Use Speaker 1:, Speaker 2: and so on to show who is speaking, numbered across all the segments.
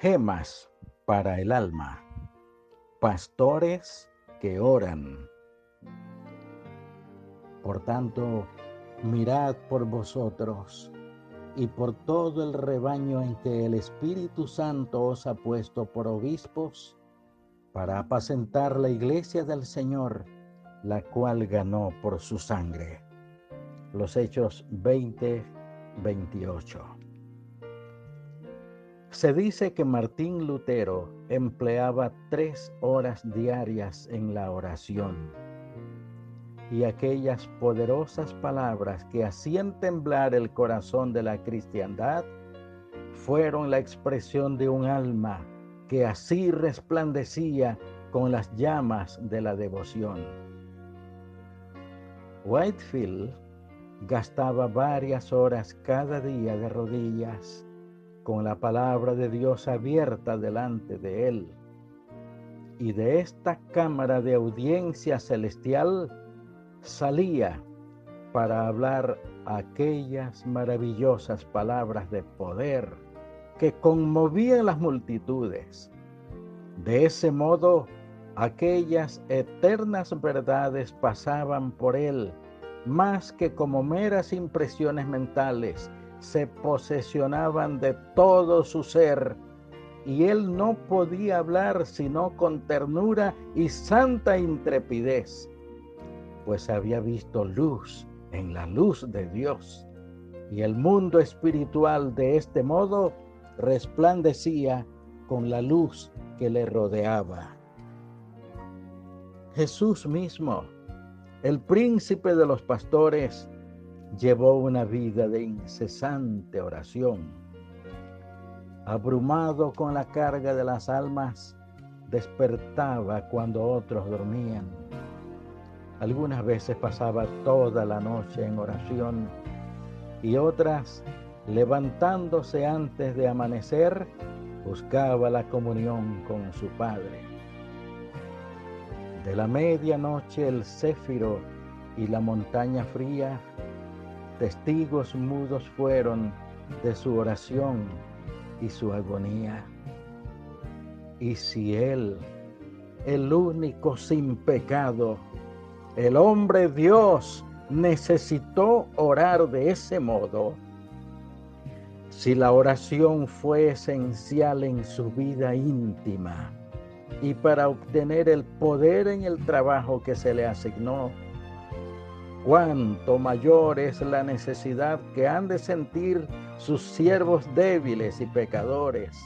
Speaker 1: Gemas para el alma. Pastores que oran. Por tanto, mirad por vosotros y por todo el rebaño en que el Espíritu Santo os ha puesto por obispos para apacentar la iglesia del Señor, la cual ganó por su sangre. Los Hechos 20, 28. Se dice que Martín Lutero empleaba tres horas diarias en la oración y aquellas poderosas palabras que hacían temblar el corazón de la cristiandad fueron la expresión de un alma que así resplandecía con las llamas de la devoción. Whitefield gastaba varias horas cada día de rodillas con la palabra de Dios abierta delante de él. Y de esta cámara de audiencia celestial salía para hablar aquellas maravillosas palabras de poder que conmovían las multitudes. De ese modo, aquellas eternas verdades pasaban por él más que como meras impresiones mentales se posesionaban de todo su ser y él no podía hablar sino con ternura y santa intrepidez, pues había visto luz en la luz de Dios y el mundo espiritual de este modo resplandecía con la luz que le rodeaba. Jesús mismo, el príncipe de los pastores, llevó una vida de incesante oración. Abrumado con la carga de las almas, despertaba cuando otros dormían. Algunas veces pasaba toda la noche en oración y otras, levantándose antes de amanecer, buscaba la comunión con su Padre. De la medianoche el céfiro y la montaña fría testigos mudos fueron de su oración y su agonía. Y si Él, el único sin pecado, el hombre Dios, necesitó orar de ese modo, si la oración fue esencial en su vida íntima y para obtener el poder en el trabajo que se le asignó, cuánto mayor es la necesidad que han de sentir sus siervos débiles y pecadores.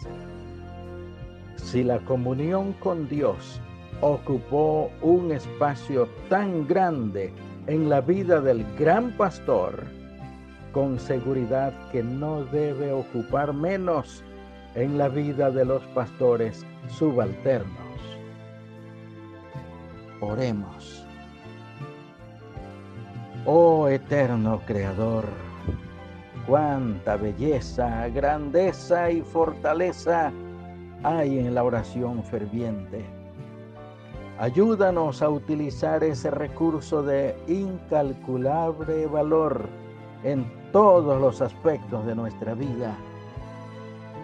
Speaker 1: Si la comunión con Dios ocupó un espacio tan grande en la vida del gran pastor, con seguridad que no debe ocupar menos en la vida de los pastores subalternos. Oremos. Oh eterno Creador, cuánta belleza, grandeza y fortaleza hay en la oración ferviente. Ayúdanos a utilizar ese recurso de incalculable valor en todos los aspectos de nuestra vida.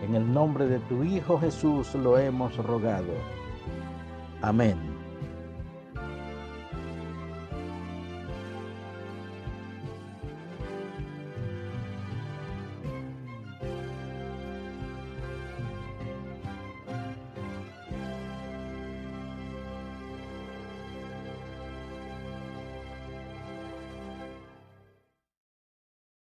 Speaker 1: En el nombre de tu Hijo Jesús lo hemos rogado. Amén.